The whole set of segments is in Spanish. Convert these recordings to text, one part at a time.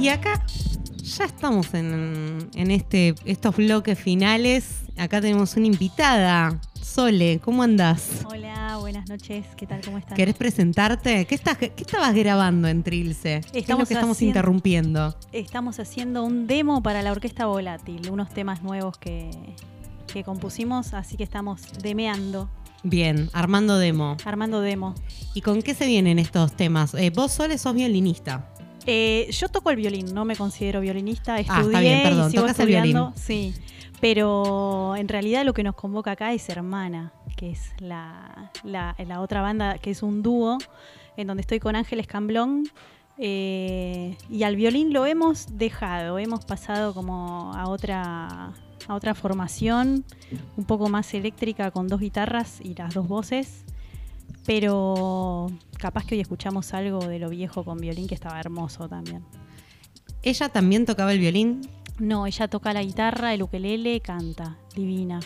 Y acá ya estamos en, en este, estos bloques finales. Acá tenemos una invitada. Sole, ¿cómo andás? Hola, buenas noches. ¿Qué tal? ¿Cómo están? ¿Querés presentarte? ¿Qué, estás, qué estabas grabando en Trilce? ¿Qué es lo que estamos haciendo- interrumpiendo? Estamos haciendo un demo para la Orquesta Volátil, unos temas nuevos que, que compusimos, así que estamos demeando, Bien, armando demo. armando demo. ¿Y con qué se vienen estos temas? Eh, vos, Sole, sos violinista. Eh, yo toco el violín, no me considero violinista, estudié Ah, está bien, perdón, y sigo el estudiando. violín. Sí, pero en realidad lo que nos convoca acá es Hermana, que es la, la, la otra banda, que es un dúo, en donde estoy con Ángeles Camblón. eh, y al violín lo hemos dejado, hemos pasado como a otra, a otra formación, un poco más eléctrica con dos guitarras y las dos voces. Pero capaz que hoy escuchamos algo de lo viejo con violín que estaba hermoso también. Ella también tocaba el violín. No, ella toca la guitarra, el ukelele, canta, divina.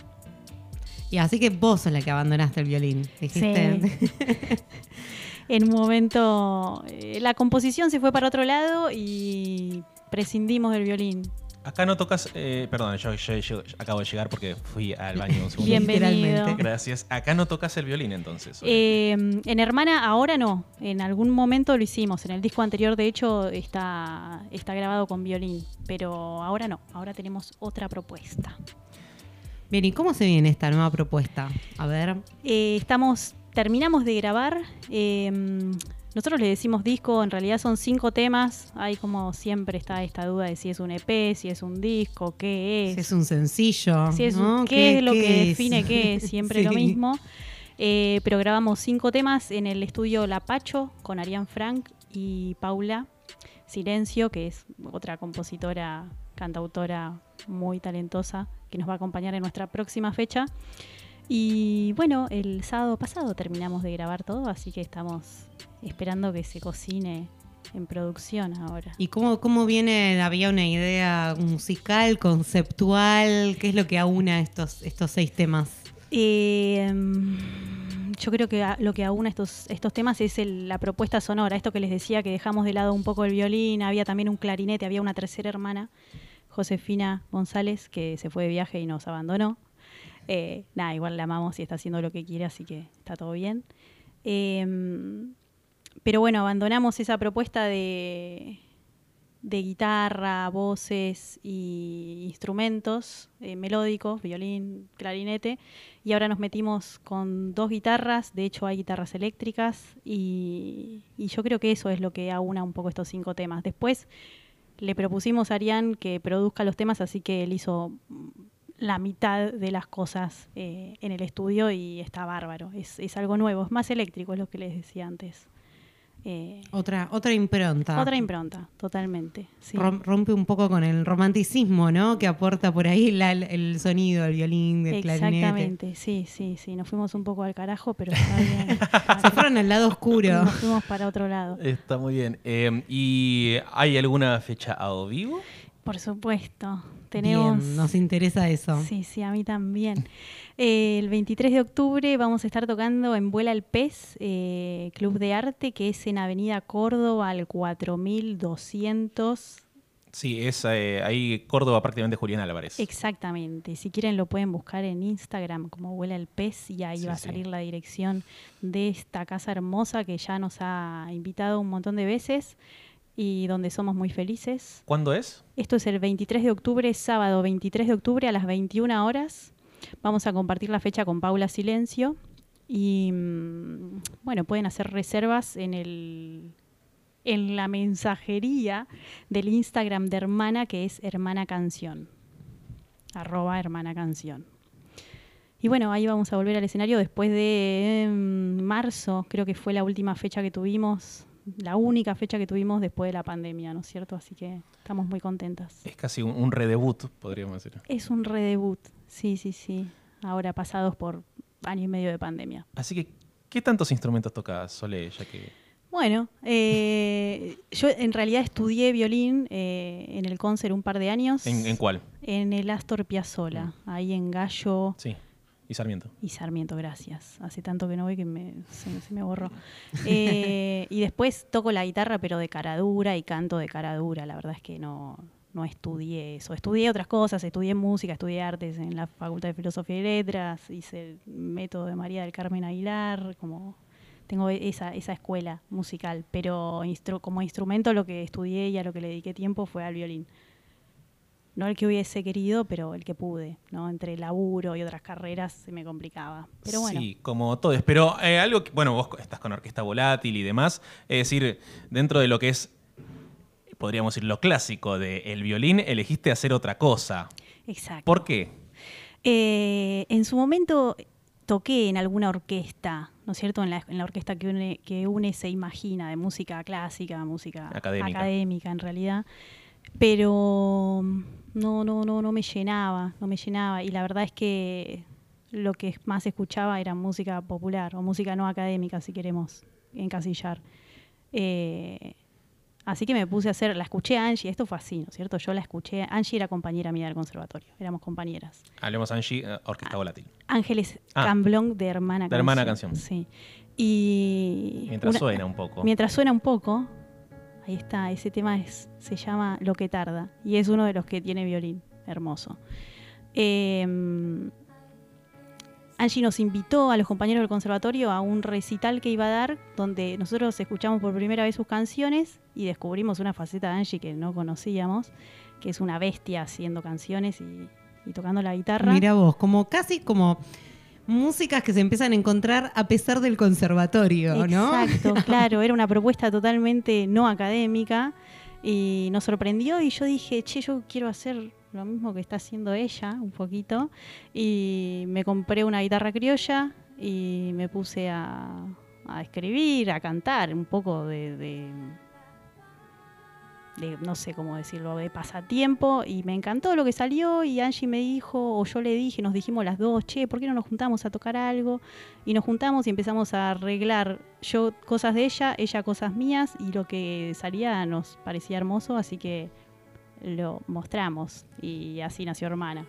Y así que vos sos la que abandonaste el violín. Dijiste. En un momento eh, la composición se fue para otro lado y prescindimos del violín. Acá no tocas, eh, perdón, yo, yo- yo acabo de llegar porque fui al baño un segundo. Bienvenido. Gracias. Acá no tocas el violín entonces. Eh, en Hermana ahora no, en algún momento lo hicimos. En el disco anterior de hecho está, está grabado con violín, pero ahora no, ahora tenemos otra propuesta. Bien, ¿y cómo se viene esta nueva propuesta? A ver. Eh, estamos, terminamos de grabar. Nosotros le decimos disco, en realidad son cinco temas. Hay como siempre está esta duda de si es un EP, si es un disco, qué es. Si es un sencillo. Si es ¿no? un- ¿Qué, es lo que es? define qué es? Siempre lo Sí. mismo. Eh, pero grabamos cinco temas en el estudio Lapacho con Arián Frank y Paula Silencio, que es otra compositora, cantautora muy talentosa, que nos va a acompañar en nuestra próxima fecha. Y bueno, el sábado pasado terminamos de grabar todo, así que estamos esperando que se cocine en producción ahora. ¿Y cómo, cómo viene? ¿Había una idea musical, conceptual? ¿Qué es lo que aúna estos, estos seis temas? Eh, yo creo que a- lo que aúna estos, estos temas es el- la propuesta sonora. Esto que les decía, que dejamos de lado un poco el violín, había también un clarinete, había una tercera hermana, Josefina González, que se fue de viaje y nos abandonó. Eh, nada, igual la amamos y está haciendo lo que quiere, así que está todo bien. Eh, pero bueno, abandonamos esa propuesta de, de guitarra, voces y instrumentos eh, melódicos, violín, clarinete, y ahora nos metimos con dos guitarras, de hecho hay guitarras eléctricas, y, yo creo que eso es lo que aúna un poco estos cinco temas. Después le propusimos a Arián que produzca los temas, así que él hizo la mitad de las cosas eh, en el estudio y está bárbaro, es, es algo nuevo, es más eléctrico, es lo que les decía antes. Eh, Otra, otra impronta. otra impronta, totalmente. sí. Rom- Rompe un poco con el romanticismo, ¿no? Que aporta por ahí la- el sonido, el violín, el clarinete. Exactamente, sí, sí, sí. Nos fuimos un poco al carajo, pero está bien. Se fueron al lado oscuro. Nos fuimos para otro lado. Está muy bien. Eh, ¿Y hay alguna fecha a o vivo? Por supuesto. Tenemos. Bien, nos interesa eso. Sí, sí, a mí también. Eh, el 23 de octubre vamos a estar tocando en Vuela el Pez, eh, Club de Arte, que es en Avenida Córdoba al 4200. Sí, es eh, ahí Córdoba prácticamente Julián Álvarez. Exactamente. Si quieren lo pueden buscar en Instagram como Vuela el Pez y ahí Sí, va a sí. salir la dirección de esta casa hermosa que ya nos ha invitado un montón de veces y donde somos muy felices. ¿Cuándo es? Esto es el 23 de octubre, sábado 23 de octubre a las 21 horas. Vamos a compartir la fecha con Paula Silencio y mm, bueno, pueden hacer reservas en el en la mensajería del Instagram de Hermana que es Hermana Canción. Arroba Hermana Canción. Y bueno, ahí vamos a volver al escenario después de mm, marzo, creo que fue la última fecha que tuvimos, la única fecha que tuvimos después de la pandemia, ¿no es cierto? Así que estamos muy contentas. Es casi un, un redebut, podríamos decir. Es un redebut, sí, sí, sí. Ahora pasados por año y medio de pandemia. Así que, ¿qué tantos instrumentos toca Sole? Ya que Bueno, eh, yo en realidad estudié violín eh, en el concert un par de años. ¿En, en cuál? En el Astor Piazzolla, ahí en Gallo, Sí. Y Sarmiento. Y Sarmiento, gracias. Hace tanto que no voy que me, se, me borró. Eh, y después toco la guitarra, pero de cara dura y canto de cara dura. La verdad es que no, no estudié eso. Estudié otras cosas, estudié música, estudié artes en la Facultad de Filosofía y Letras, hice el método de María del Carmen Aguilar, como tengo esa, esa escuela musical, pero instru- como instrumento lo que estudié y a lo que le dediqué tiempo fue al violín. No el que hubiese querido, pero el que pude, ¿no? Entre laburo y otras carreras se me complicaba. Pero bueno, Sí, como todos. Pero eh, algo que, bueno, vos estás con orquesta volátil y demás. Es decir, dentro de lo que es, podríamos decir, lo clásico del violín, elegiste hacer otra cosa. exacto. ¿Por qué? Eh, en su momento toqué en alguna orquesta, ¿no es cierto? En la, en la orquesta que une, que une se imagina, de música clásica, música Académica. académica en realidad. Pero no, no, no, no me llenaba, no me llenaba. Y la verdad es que lo que más escuchaba era música popular o música no académica, si queremos encasillar. Eh, así que me puse a hacer, la escuché a Angie, esto fue así, ¿no es cierto? Yo la escuché, Angie era compañera mía del conservatorio, éramos compañeras. Hablemos, Angie, eh, orquesta volátil. Ángeles Ah. Camblón de Hermana De Canción. Hermana Canción. Sí. Y. Mientras una- suena un poco. Mientras suena un poco, ahí está, ese tema se llama Lo que tarda y es uno de los que tiene violín, hermoso. Eh, Angie nos invitó a los compañeros del conservatorio a un recital que iba a dar, donde nosotros escuchamos por primera vez sus canciones y descubrimos una faceta de Angie que no conocíamos, que es una bestia haciendo canciones y, y tocando la guitarra. Mira vos, como casi como músicas que se empiezan a encontrar a pesar del conservatorio, ¿no? Exacto, claro, era una propuesta totalmente no académica y nos sorprendió y yo dije, che, yo quiero hacer lo mismo que está haciendo ella un poquito y me compré una guitarra criolla y me puse a, a escribir, a cantar un poco de, de- de, no sé cómo decirlo, de pasatiempo y me encantó lo que salió y Angie me dijo, o yo le dije, nos dijimos las dos, che, ¿por qué no nos juntamos a tocar algo? Y nos juntamos y empezamos a arreglar yo cosas de ella, ella cosas mías y lo que salía nos parecía hermoso, así que lo mostramos y así nació Hermana.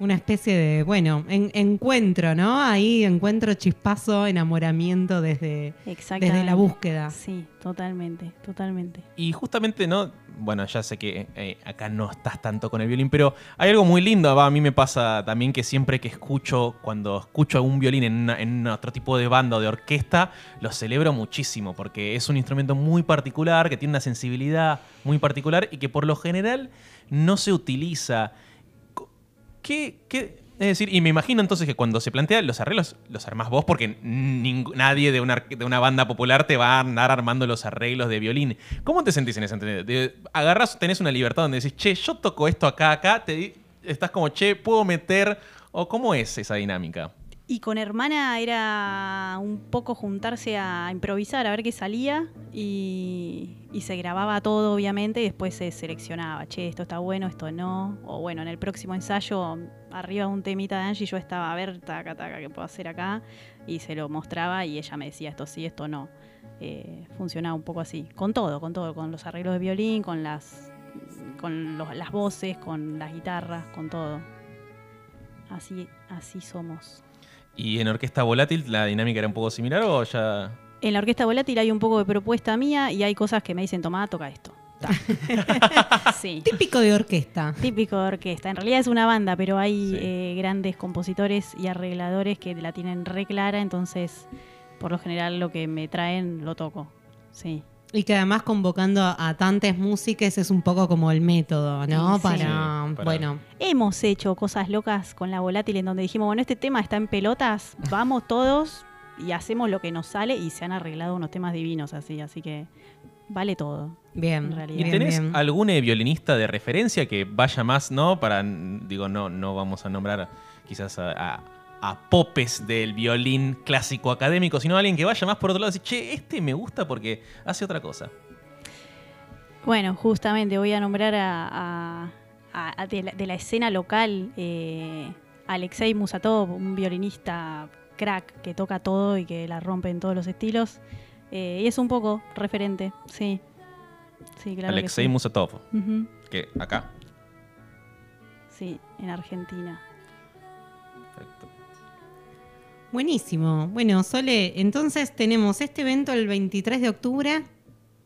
Una especie de, bueno, en- encuentro, ¿no? Ahí encuentro chispazo, enamoramiento desde, desde la búsqueda. Sí, totalmente, totalmente. Y justamente, ¿no? Bueno, ya sé que eh, acá no estás tanto con el violín, pero hay algo muy lindo. va, a mí me pasa también que siempre que escucho, cuando escucho algún violín en, una- en otro tipo de banda o de orquesta, lo celebro muchísimo, porque es un instrumento muy particular, que tiene una sensibilidad muy particular y que por lo general no se utiliza. ¿Qué, qué- es decir, y me imagino entonces que cuando se plantean los arreglos, los armás vos, porque nadie de una, de una banda popular te va a andar armando los arreglos de violín. ¿Cómo te sentís en ese sentido? De- agarrás, tenés una libertad donde decís, che, yo toco esto acá, acá, te estás como, che, puedo meter. ¿O cómo es esa dinámica? Y con Hermana era un poco juntarse a improvisar, a ver qué salía y, y se grababa todo obviamente y después se seleccionaba, che, esto está bueno, esto no. O bueno, en el próximo ensayo, arriba un temita de Angie, yo estaba a ver, taca, taca, ¿qué puedo hacer acá? Y se lo mostraba y ella me decía esto sí, esto no. Eh, funcionaba un poco así, con todo, con todo, con los arreglos de violín, con las, con los- las voces, con las guitarras, con todo. Así, así somos. ¿Y en orquesta volátil la dinámica era un poco similar o ya.? En la orquesta volátil hay un poco de propuesta mía y hay cosas que me dicen, tomá, toca esto. Sí, Típico de orquesta. típico de orquesta. En realidad es una banda, pero hay Sí. eh, grandes compositores y arregladores que la tienen re clara, entonces por lo general lo que me traen lo toco. Sí. Y que además convocando a, tantas músicas es un poco como el método, ¿no? Sí. Para, Sí, para- bueno, Hemos hecho cosas locas con la volátil en donde dijimos, bueno, este tema está en pelotas, vamos todos y hacemos lo que nos sale y se han arreglado unos temas divinos así, así que vale todo. bien. En realidad. ¿Y tenés bien. algún eh, violinista de referencia que vaya más, no? Para, digo, no, no vamos a nombrar quizás a, a- a popes del violín clásico académico, sino alguien que vaya más por otro lado y decir, che, este me gusta porque hace otra cosa. Bueno, justamente voy a nombrar a, a- a- a de, la, de la escena local eh, Alexei Musatov, un violinista crack que toca todo y que la rompe en todos los estilos. Eh, y es un poco referente, sí. Sí, claro. que Alexei sí. Musatov, que acá. Sí, en Argentina. Perfecto. Buenísimo. Bueno, Sole, entonces tenemos este evento el 23 de octubre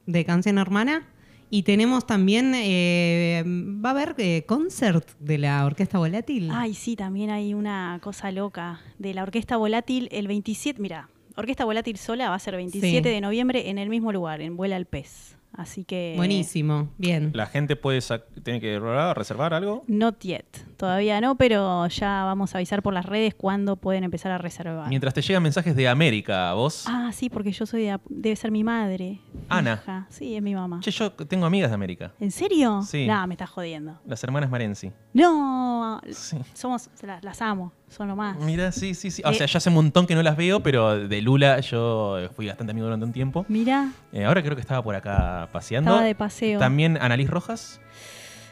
de Canción Hermana y tenemos también, eh, va a haber eh, concert de la Orquesta Volátil. Ay, sí, también hay una cosa loca de la Orquesta Volátil el 27, mira, Orquesta Volátil sola va a ser 27 Sí. de noviembre en el mismo lugar, en Vuela al Pez. Así que... Buenísimo, bien. La gente puede tiene que reservar algo. Not yet, todavía no, pero ya vamos a avisar por las redes cuándo pueden empezar a reservar. Mientras te llegan mensajes de América, vos. Ah, sí, porque yo soy de... Debe ser mi madre. Ana. Hija. Sí, es mi mamá. Che, yo tengo amigas de América. ¿En serio? Sí. No, me estás jodiendo. Las hermanas Marenzi. No, Sí. somos, las, las amo, son lo más. Mira, sí, sí, sí. O Eh, sea, ya hace un montón que no las veo, pero de Lula yo fui bastante amigo durante un tiempo. Mira, Eh, ahora creo que estaba por acá paseando. estaba de paseo. También Annalise Rojas,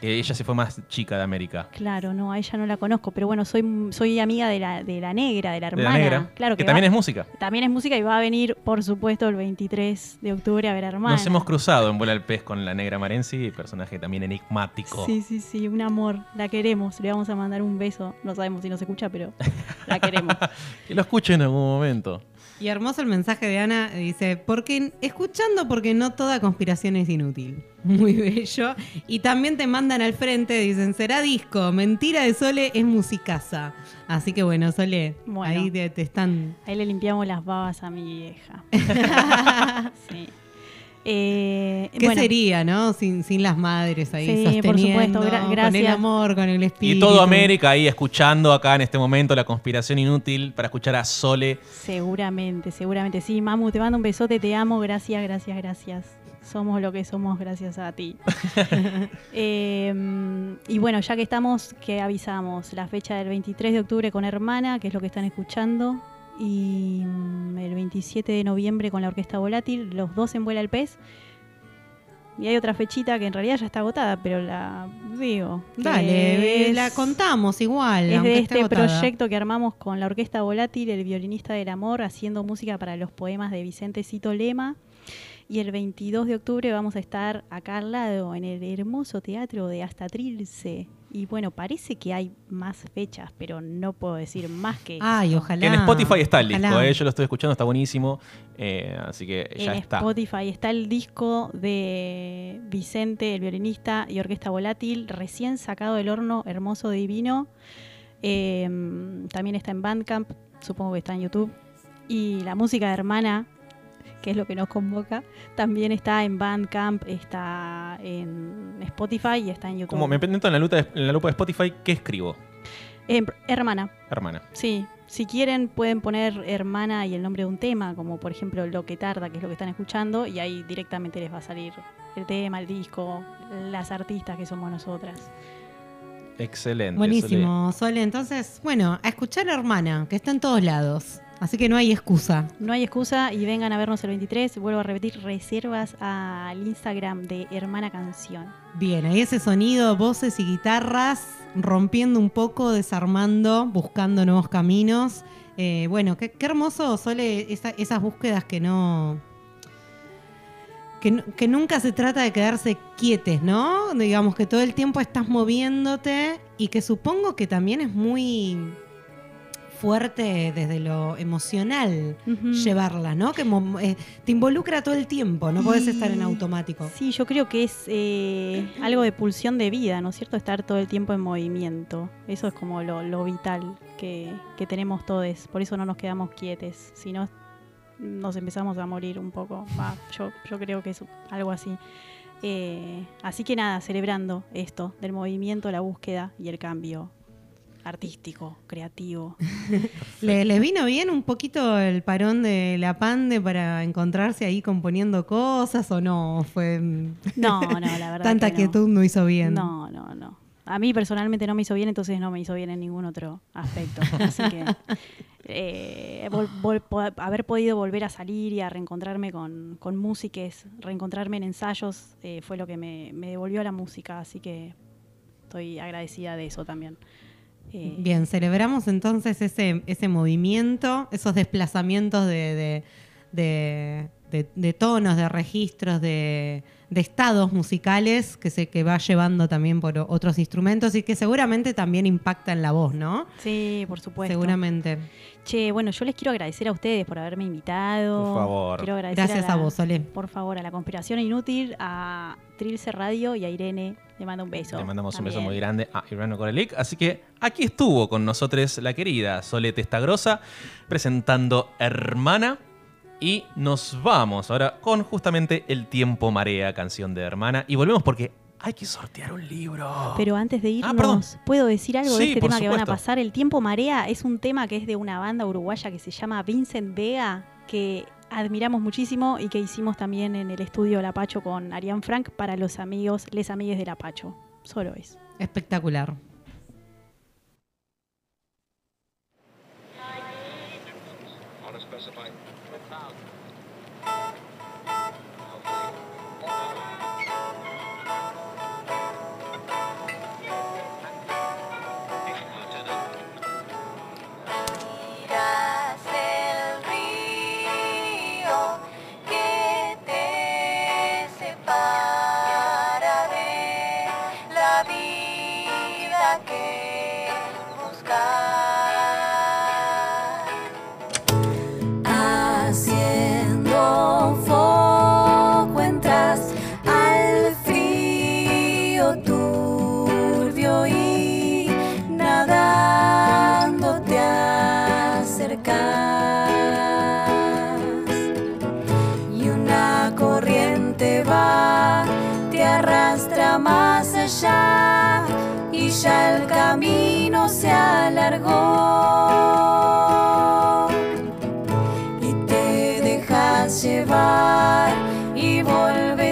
ella se fue más chica de América. Claro, no, a ella no la conozco, pero bueno, soy, soy amiga de la, de la negra, de la De hermana. la negra. Claro que, que, también va- es música. también es música y va a venir, por supuesto, el 23 de octubre a ver a hermana. Nos hemos cruzado en Vuela al Pez con la negra Marenzi, personaje también enigmático. Sí, sí, sí, un amor. La queremos, le vamos a mandar un beso. No sabemos si nos escucha, pero la queremos. Que lo escuche en algún momento. Y hermoso el mensaje de Ana, dice, porque escuchando porque no toda conspiración es inútil. Muy bello. Y también te mandan al frente, dicen, será disco, mentira de Sole es musicaza. Así que bueno, Sole, Bueno. ahí te, te están... Ahí le limpiamos las babas a mi vieja. sí. Eh, ¿Qué bueno, sería, no? Sin, sin las madres ahí Sí, por sosteniendo, supuesto, gra- con el gracias. amor, con el espíritu. Y todo América ahí escuchando acá en este momento la conspiración inútil para escuchar a Sole. Seguramente, seguramente. Sí, Mamu, te mando un besote, te amo. Gracias, gracias, gracias. Somos lo que somos gracias a ti. Eh, y bueno, ya que estamos, que avisamos la fecha del 23 de octubre con Hermana, que es lo que están escuchando, y mm, el 27 de noviembre con la Orquesta Volátil, los dos en Vuela el Pez. Y hay otra fechita que en realidad ya está agotada, pero la digo. Dale, es- la contamos igual. es de este agotada. proyecto que armamos con la Orquesta Volátil, el violinista del amor, haciendo música para los poemas de Vicente Cito Lema. Y el 22 de octubre vamos a estar acá al lado, en el hermoso teatro de Hasta Trilce. Y bueno, parece que hay más fechas, pero no puedo decir más que Ay, eso. ojalá. Que en Spotify está el disco, eh, yo lo estoy escuchando, está buenísimo. eh, así que ya en está. Spotify está el disco de Vicente, el violinista y Orquesta Volátil, recién sacado del horno, hermoso, divino. Eh, también está en Bandcamp, supongo que está en YouTube. Y la música de Hermana, que es lo que nos convoca, también está en Bandcamp, está en Spotify y está en YouTube. Como me meto en la, lupa de, en la lupa de Spotify, ¿qué escribo? Eh, hermana, Hermana. Sí, si quieren pueden poner hermana y el nombre de un tema, como por ejemplo Lo que tarda, que es lo que están escuchando, y ahí directamente les va a salir el tema, el disco, las artistas que somos nosotras. Excelente. Buenísimo, Sole. Entonces, bueno, a escuchar a Hermana, que está en todos lados. Así que no hay excusa. No hay excusa y vengan a vernos el 23. Vuelvo a repetir, reservas al Instagram de Hermana Canción. Bien, ahí ese sonido, voces y guitarras, rompiendo un poco, desarmando, buscando nuevos caminos. Eh, bueno, qué, qué hermoso, Sole, esa- esas búsquedas que no, que, que nunca se trata de quedarse quietes, ¿no? Digamos que todo el tiempo estás moviéndote y que supongo que también es muy fuerte desde lo emocional Ujú. llevarla, ¿no? Que eh, te involucra todo el tiempo, no Y- estar en automático. Sí, yo creo que es eh, algo de pulsión de vida, ¿no es cierto? Estar todo el tiempo en movimiento. Eso es como lo, lo vital que, que tenemos todos. Por eso no nos quedamos quietes. Si no, nos empezamos a morir un poco. Va, yo, yo creo que es algo así. Eh, así que nada, celebrando esto del movimiento, la búsqueda y el cambio artístico, creativo. ¿Le- ¿Les vino bien un poquito el parón de la pande para encontrarse ahí componiendo cosas o no? Fue No, no, la verdad. tanta que no. quietud no hizo bien. No, no, no. A mí personalmente no me hizo bien, entonces no me hizo bien en ningún otro aspecto. Así que eh, vol- vol- po- haber podido volver a salir y a reencontrarme con, con músiques, reencontrarme en ensayos, eh, fue lo que me, me devolvió a la música. Así que estoy agradecida de eso también. Eh, Bien, celebramos entonces ese, ese movimiento, esos desplazamientos de, de- de- de- de tonos, de registros, de, de estados musicales que se que va llevando también por otros instrumentos y que seguramente también impacta en la voz, ¿no? Sí, por supuesto. Seguramente. Che, bueno, yo les quiero agradecer a ustedes por haberme invitado. Por favor. Quiero agradecer Gracias la- a vos, Sole. Por favor, a la Conspiración Inútil, a Trilce Radio y a Irene. Le mando un beso. Le mandamos un beso muy grande a Irano Corelic. Así que aquí estuvo con nosotros la querida Sole Testagrosa presentando Hermana. Y nos vamos ahora con justamente El tiempo marea, canción de Hermana. Y volvemos porque hay que sortear un libro. Pero antes de irnos, Ah, perdón. ¿puedo decir algo Sí, de este tema que van a pasar? El Tiempo Marea es un tema que es de una banda uruguaya que se llama Vincent Vega, que admiramos muchísimo y que hicimos también en el estudio La Pacho con Arián Frank para los amigos, les amigues de La Pacho. Solo es. Espectacular.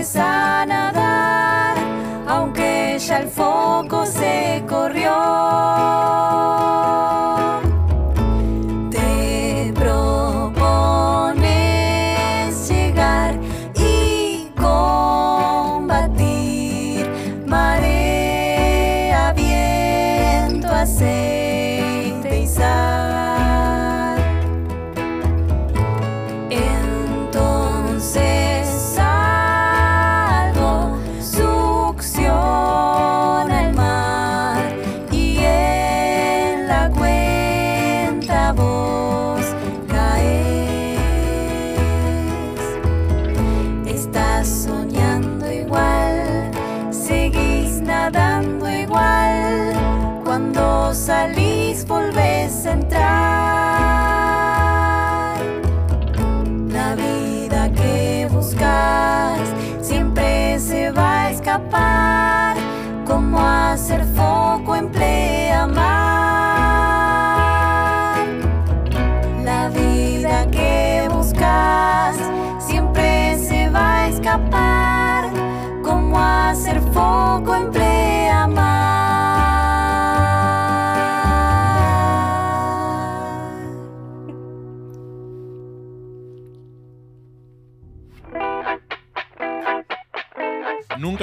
side.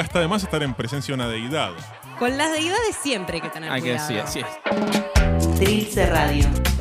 Nunca está de más estar en presencia de una deidad. Con las deidades siempre hay que tener Hay que cuidado. sí, así es. Trilce Radio.